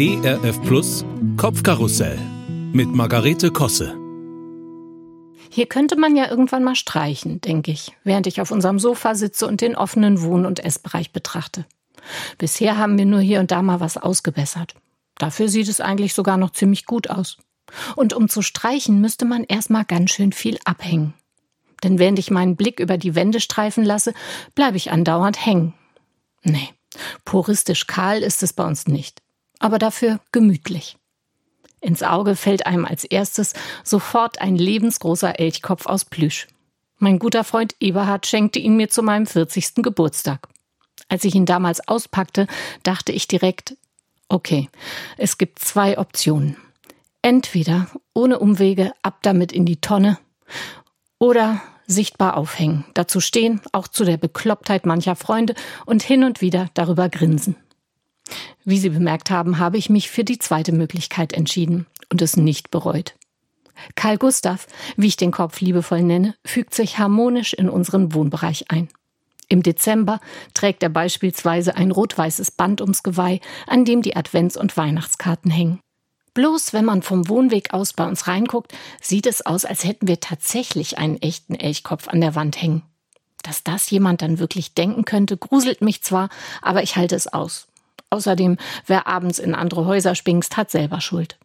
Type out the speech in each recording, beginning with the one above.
ERF Plus Kopfkarussell mit Margarete Kosse. Hier könnte man ja irgendwann mal streichen, denke ich, während ich auf unserem Sofa sitze und den offenen Wohn- und Essbereich betrachte. Bisher haben wir nur hier und da mal was ausgebessert. Dafür sieht es eigentlich sogar noch ziemlich gut aus. Und um zu streichen, müsste man erstmal ganz schön viel abhängen. Denn während ich meinen Blick über die Wände streifen lasse, bleibe ich andauernd hängen. Nee, puristisch kahl ist es bei uns nicht, aber dafür gemütlich. Ins Auge fällt einem als erstes sofort ein lebensgroßer Elchkopf aus Plüsch. Mein guter Freund Eberhard schenkte ihn mir zu meinem 40. Geburtstag. Als ich ihn damals auspackte, dachte ich direkt, okay, es gibt zwei Optionen. Entweder ohne Umwege ab damit in die Tonne oder sichtbar aufhängen, dazu stehen, auch zu der Beklopptheit mancher Freunde und hin und wieder darüber grinsen. Wie Sie bemerkt haben, habe ich mich für die zweite Möglichkeit entschieden und es nicht bereut. Karl Gustav, wie ich den Kopf liebevoll nenne, fügt sich harmonisch in unseren Wohnbereich ein. Im Dezember trägt er beispielsweise ein rot-weißes Band ums Geweih, an dem die Advents- und Weihnachtskarten hängen. Bloß wenn man vom Wohnweg aus bei uns reinguckt, sieht es aus, als hätten wir tatsächlich einen echten Elchkopf an der Wand hängen. Dass das jemand dann wirklich denken könnte, gruselt mich zwar, aber ich halte es aus. Außerdem, wer abends in andere Häuser spingst, hat selber Schuld.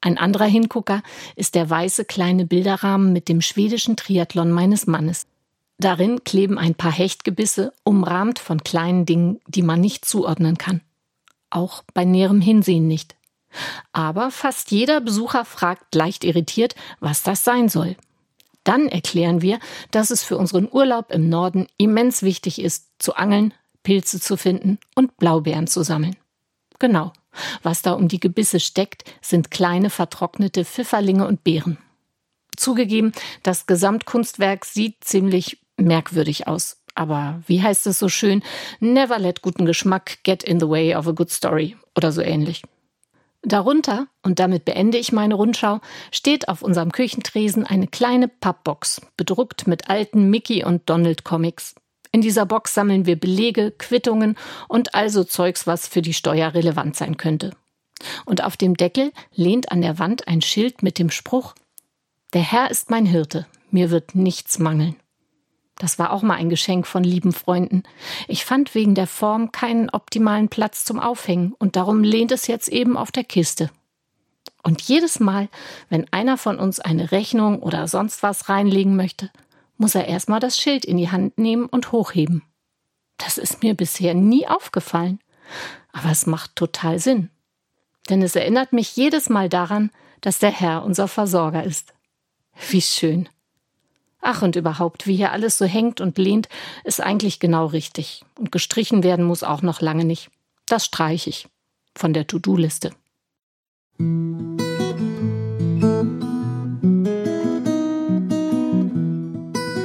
Ein anderer Hingucker ist der weiße kleine Bilderrahmen mit dem schwedischen Triathlon meines Mannes. Darin kleben ein paar Hechtgebisse, umrahmt von kleinen Dingen, die man nicht zuordnen kann. Auch bei näherem Hinsehen nicht. Aber fast jeder Besucher fragt leicht irritiert, was das sein soll. Dann erklären wir, dass es für unseren Urlaub im Norden immens wichtig ist, zu angeln, Pilze zu finden und Blaubeeren zu sammeln. Genau. Was da um die Gebisse steckt, sind kleine vertrocknete Pfifferlinge und Beeren. Zugegeben, das Gesamtkunstwerk sieht ziemlich merkwürdig aus. Aber wie heißt es so schön? Never let guten Geschmack get in the way of a good story oder so ähnlich. Darunter, und damit beende ich meine Rundschau, steht auf unserem Küchentresen eine kleine Pappbox, bedruckt mit alten Mickey und Donald Comics. In dieser Box sammeln wir Belege, Quittungen und also Zeugs, was für die Steuer relevant sein könnte. Und auf dem Deckel lehnt an der Wand ein Schild mit dem Spruch Der Herr ist mein Hirte, mir wird nichts mangeln. Das war auch mal ein Geschenk von lieben Freunden. Ich fand wegen der Form keinen optimalen Platz zum Aufhängen und darum lehnt es jetzt eben auf der Kiste. Und jedes Mal, wenn einer von uns eine Rechnung oder sonst was reinlegen möchte, muss er erstmal das Schild in die Hand nehmen und hochheben. Das ist mir bisher nie aufgefallen. Aber es macht total Sinn. Denn es erinnert mich jedes Mal daran, dass der Herr unser Versorger ist. Wie schön. Ach, und überhaupt, wie hier alles so hängt und lehnt, ist eigentlich genau richtig. Und gestrichen werden muss auch noch lange nicht. Das streiche ich von der To-Do-Liste.